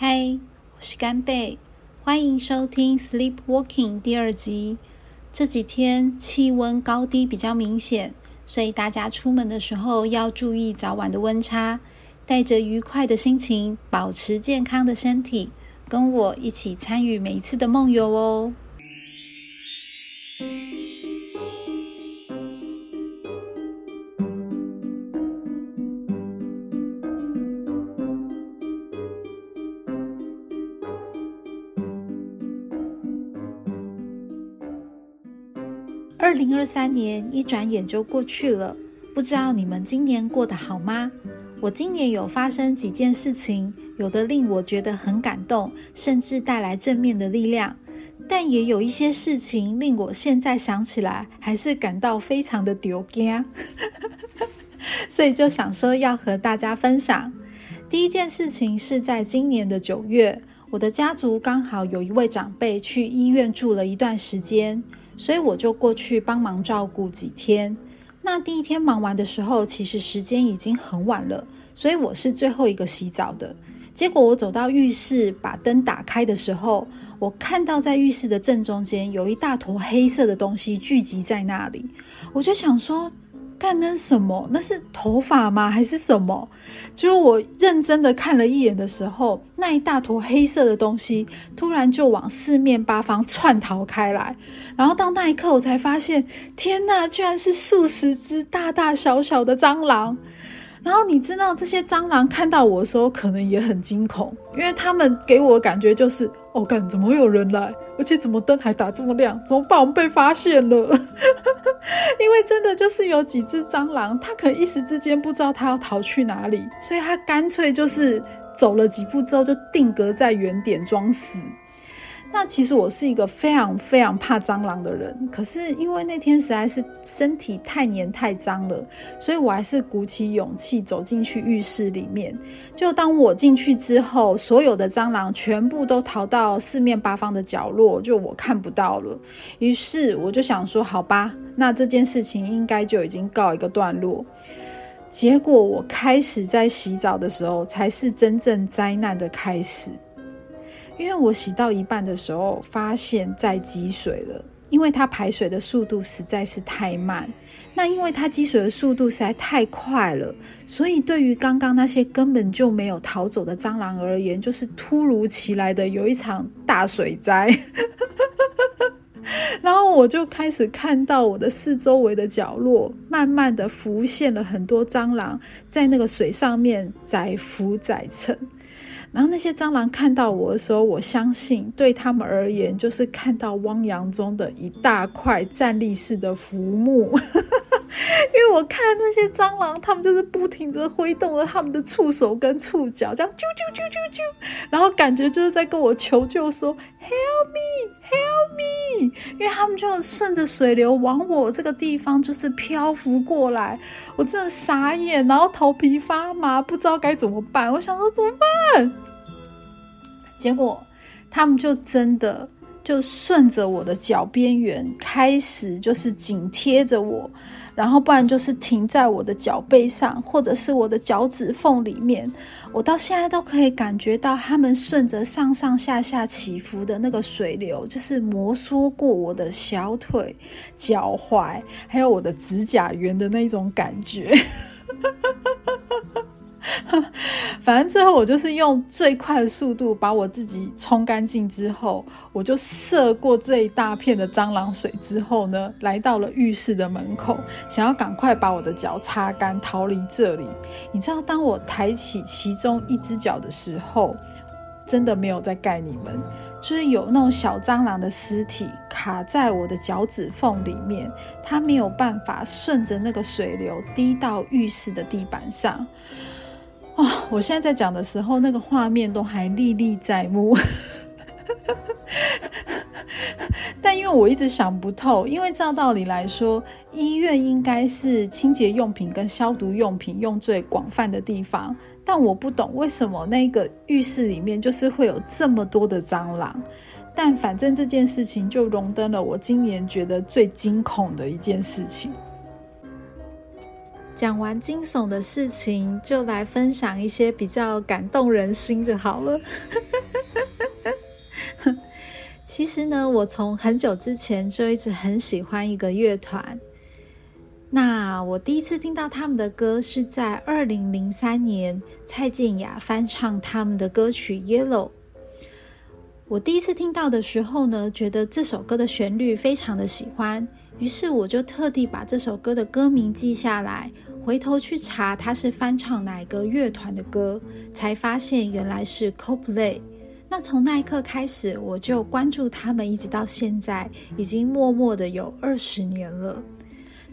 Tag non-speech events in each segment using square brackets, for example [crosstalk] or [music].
嗨，我是干贝，欢迎收听《Sleep Walking》第二集。这几天气温高低比较明显，所以大家出门的时候要注意早晚的温差，带着愉快的心情，保持健康的身体，跟我一起参与每一次的梦游哦。二零二三年一转眼就过去了，不知道你们今年过得好吗？我今年有发生几件事情，有的令我觉得很感动，甚至带来正面的力量；但也有一些事情令我现在想起来还是感到非常的丢惊，[laughs] 所以就想说要和大家分享。第一件事情是在今年的九月，我的家族刚好有一位长辈去医院住了一段时间。所以我就过去帮忙照顾几天。那第一天忙完的时候，其实时间已经很晚了，所以我是最后一个洗澡的。结果我走到浴室，把灯打开的时候，我看到在浴室的正中间有一大坨黑色的东西聚集在那里，我就想说。干那什么？那是头发吗？还是什么？就我认真的看了一眼的时候，那一大坨黑色的东西突然就往四面八方窜逃开来。然后到那一刻，我才发现，天呐，居然是数十只大大小小的蟑螂。然后你知道，这些蟑螂看到我的时候，可能也很惊恐，因为他们给我的感觉就是：哦，干，怎么会有人来？而且怎么灯还打这么亮？怎么办？我们被发现了。[laughs] 因为真的就是有几只蟑螂，它可能一时之间不知道它要逃去哪里，所以它干脆就是走了几步之后就定格在原点装死。那其实我是一个非常非常怕蟑螂的人，可是因为那天实在是身体太黏太脏了，所以我还是鼓起勇气走进去浴室里面。就当我进去之后，所有的蟑螂全部都逃到四面八方的角落，就我看不到了。于是我就想说，好吧，那这件事情应该就已经告一个段落。结果我开始在洗澡的时候，才是真正灾难的开始。因为我洗到一半的时候，发现在积水了。因为它排水的速度实在是太慢，那因为它积水的速度实在太快了，所以对于刚刚那些根本就没有逃走的蟑螂而言，就是突如其来的有一场大水灾。[laughs] 然后我就开始看到我的四周围的角落，慢慢的浮现了很多蟑螂在那个水上面载浮载沉。然后那些蟑螂看到我的时候，我相信对他们而言就是看到汪洋中的一大块站立式的浮木，因为我看那些蟑螂，他们就是不停的挥动了他们的触手跟触角，这样啾啾啾啾啾，然后感觉就是在跟我求救，说 Help me, Help me！因为他们就顺着水流往我这个地方就是漂浮过来，我真的傻眼，然后头皮发麻，不知道该怎么办。我想说怎么办？结果他们就真的就顺着我的脚边缘开始，就是紧贴着我，然后不然就是停在我的脚背上，或者是我的脚趾缝里面。我到现在都可以感觉到他们顺着上上下下起伏的那个水流，就是摩挲过我的小腿、脚踝，还有我的指甲缘的那种感觉。[laughs] [laughs] 反正最后我就是用最快的速度把我自己冲干净之后，我就涉过这一大片的蟑螂水之后呢，来到了浴室的门口，想要赶快把我的脚擦干，逃离这里。你知道，当我抬起其中一只脚的时候，真的没有在盖你们，就是有那种小蟑螂的尸体卡在我的脚趾缝里面，它没有办法顺着那个水流滴到浴室的地板上。啊！我现在在讲的时候，那个画面都还历历在目。[laughs] 但因为我一直想不透，因为照道理来说，医院应该是清洁用品跟消毒用品用最广泛的地方，但我不懂为什么那个浴室里面就是会有这么多的蟑螂。但反正这件事情就荣登了我今年觉得最惊恐的一件事情。讲完惊悚的事情，就来分享一些比较感动人心就好了。[laughs] 其实呢，我从很久之前就一直很喜欢一个乐团。那我第一次听到他们的歌是在二零零三年，蔡健雅翻唱他们的歌曲《Yellow》。我第一次听到的时候呢，觉得这首歌的旋律非常的喜欢，于是我就特地把这首歌的歌名记下来，回头去查他是翻唱哪个乐团的歌，才发现原来是 Coplay。那从那一刻开始，我就关注他们，一直到现在，已经默默的有二十年了。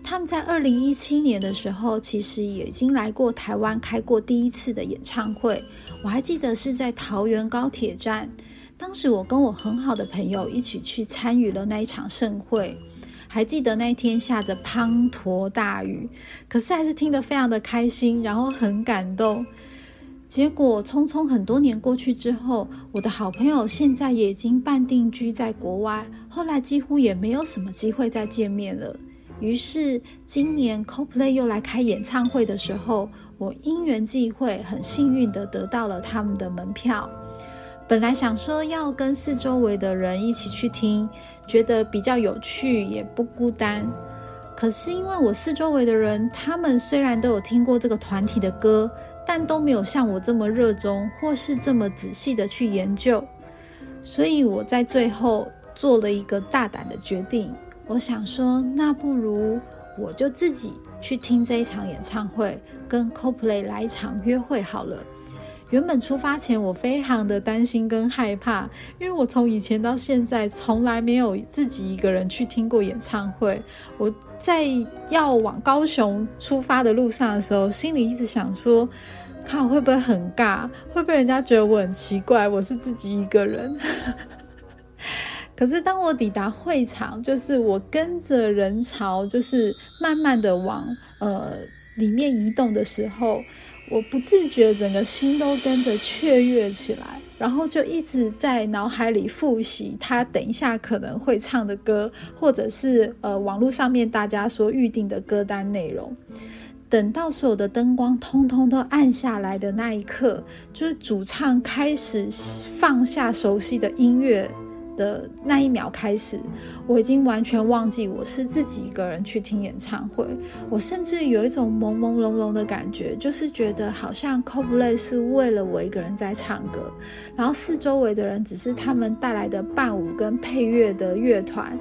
他们在二零一七年的时候，其实也已经来过台湾开过第一次的演唱会，我还记得是在桃园高铁站。当时我跟我很好的朋友一起去参与了那一场盛会，还记得那天下着滂沱大雨，可是还是听得非常的开心，然后很感动。结果匆匆很多年过去之后，我的好朋友现在也已经半定居在国外，后来几乎也没有什么机会再见面了。于是今年 CoPlay 又来开演唱会的时候，我因缘际会，很幸运的得到了他们的门票。本来想说要跟四周围的人一起去听，觉得比较有趣，也不孤单。可是因为我四周围的人，他们虽然都有听过这个团体的歌，但都没有像我这么热衷，或是这么仔细的去研究。所以我在最后做了一个大胆的决定，我想说，那不如我就自己去听这一场演唱会，跟 CoPlay 来一场约会好了。原本出发前，我非常的担心跟害怕，因为我从以前到现在从来没有自己一个人去听过演唱会。我在要往高雄出发的路上的时候，心里一直想说：，看会不会很尬，会不会人家觉得我很奇怪，我是自己一个人。[laughs] 可是当我抵达会场，就是我跟着人潮，就是慢慢的往呃里面移动的时候。我不自觉，整个心都跟着雀跃起来，然后就一直在脑海里复习他等一下可能会唱的歌，或者是呃网络上面大家说预定的歌单内容。等到所有的灯光通通都暗下来的那一刻，就是主唱开始放下熟悉的音乐。的那一秒开始，我已经完全忘记我是自己一个人去听演唱会。我甚至有一种朦朦胧胧的感觉，就是觉得好像 Coldplay 是为了我一个人在唱歌，然后四周围的人只是他们带来的伴舞跟配乐的乐团，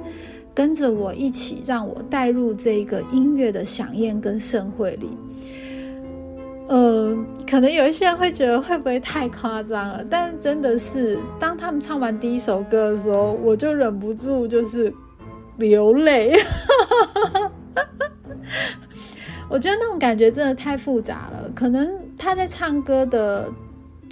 跟着我一起让我带入这个音乐的响宴跟盛会里。嗯，可能有一些人会觉得会不会太夸张了，但真的是，当他们唱完第一首歌的时候，我就忍不住就是流泪。[laughs] 我觉得那种感觉真的太复杂了，可能他在唱歌的。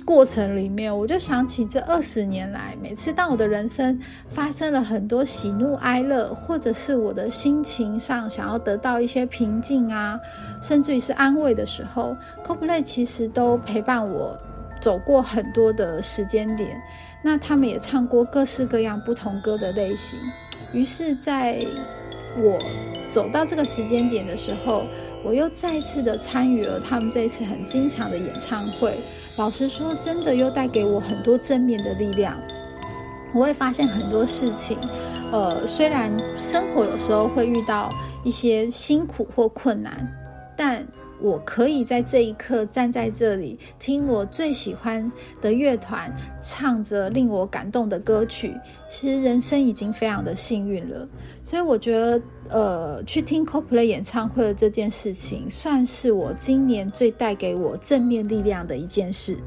过程里面，我就想起这二十年来，每次当我的人生发生了很多喜怒哀乐，或者是我的心情上想要得到一些平静啊，甚至于是安慰的时候，CoPlay 其实都陪伴我走过很多的时间点。那他们也唱过各式各样不同歌的类型。于是，在我走到这个时间点的时候，我又再次的参与了他们这一次很精彩的演唱会。老实说，真的又带给我很多正面的力量。我会发现很多事情，呃，虽然生活有时候会遇到一些辛苦或困难，但我可以在这一刻站在这里，听我最喜欢的乐团唱着令我感动的歌曲。其实人生已经非常的幸运了。所以我觉得。呃，去听 CoPlay 演唱会的这件事情，算是我今年最带给我正面力量的一件事。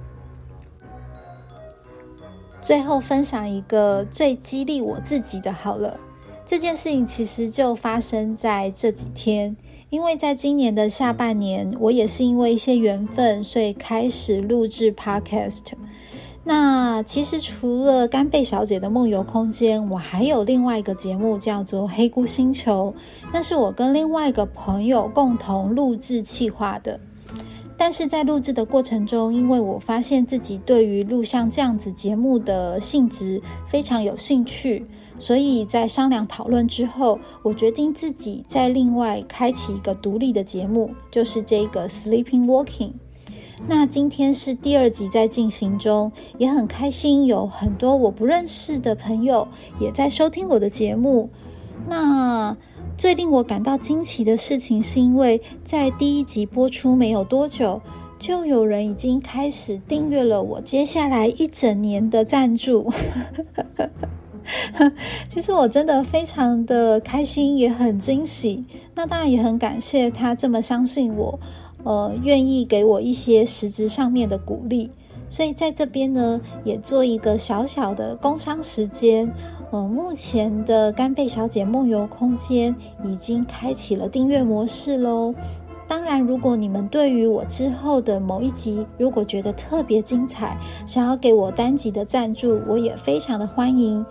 最后分享一个最激励我自己的好了，这件事情其实就发生在这几天，因为在今年的下半年，我也是因为一些缘分，所以开始录制 Podcast。那其实除了干贝小姐的梦游空间，我还有另外一个节目叫做黑菇星球，那是我跟另外一个朋友共同录制企划的。但是在录制的过程中，因为我发现自己对于录像这样子节目的性质非常有兴趣，所以在商量讨论之后，我决定自己再另外开启一个独立的节目，就是这个 Sleeping Walking。那今天是第二集在进行中，也很开心，有很多我不认识的朋友也在收听我的节目。那最令我感到惊奇的事情，是因为在第一集播出没有多久，就有人已经开始订阅了我接下来一整年的赞助。[laughs] 其实我真的非常的开心，也很惊喜。那当然也很感谢他这么相信我，呃，愿意给我一些实质上面的鼓励。所以在这边呢，也做一个小小的工商时间。呃，目前的干贝小姐梦游空间已经开启了订阅模式喽。当然，如果你们对于我之后的某一集，如果觉得特别精彩，想要给我单集的赞助，我也非常的欢迎。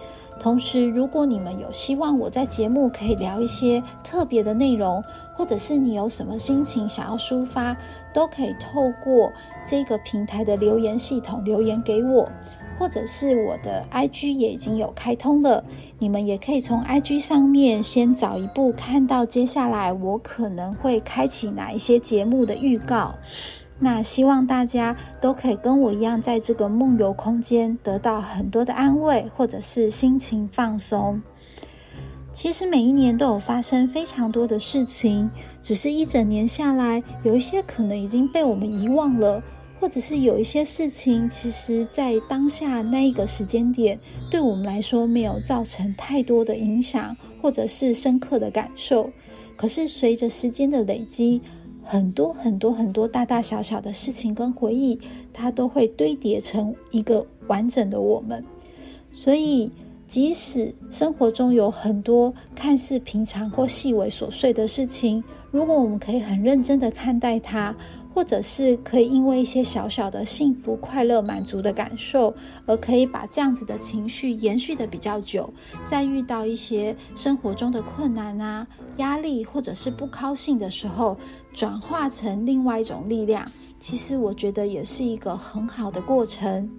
同时，如果你们有希望我在节目可以聊一些特别的内容，或者是你有什么心情想要抒发，都可以透过这个平台的留言系统留言给我。或者是我的 IG 也已经有开通了，你们也可以从 IG 上面先早一步看到接下来我可能会开启哪一些节目的预告。那希望大家都可以跟我一样，在这个梦游空间得到很多的安慰，或者是心情放松。其实每一年都有发生非常多的事情，只是一整年下来，有一些可能已经被我们遗忘了。或者是有一些事情，其实在当下那一个时间点，对我们来说没有造成太多的影响，或者是深刻的感受。可是随着时间的累积，很多很多很多大大小小的事情跟回忆，它都会堆叠成一个完整的我们。所以，即使生活中有很多看似平常或细微琐碎的事情，如果我们可以很认真的看待它。或者是可以因为一些小小的幸福、快乐、满足的感受，而可以把这样子的情绪延续的比较久。在遇到一些生活中的困难啊、压力或者是不高兴的时候，转化成另外一种力量，其实我觉得也是一个很好的过程。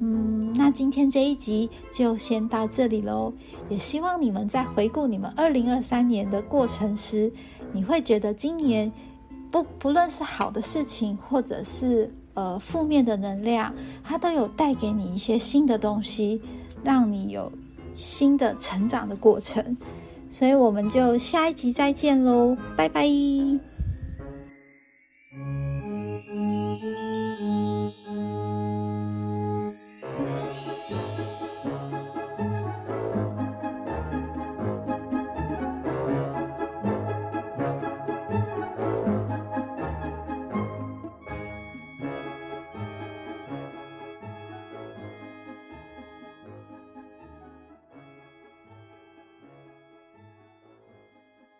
嗯，那今天这一集就先到这里喽。也希望你们在回顾你们二零二三年的过程时，你会觉得今年。不不论是好的事情，或者是呃负面的能量，它都有带给你一些新的东西，让你有新的成长的过程。所以我们就下一集再见喽，拜拜。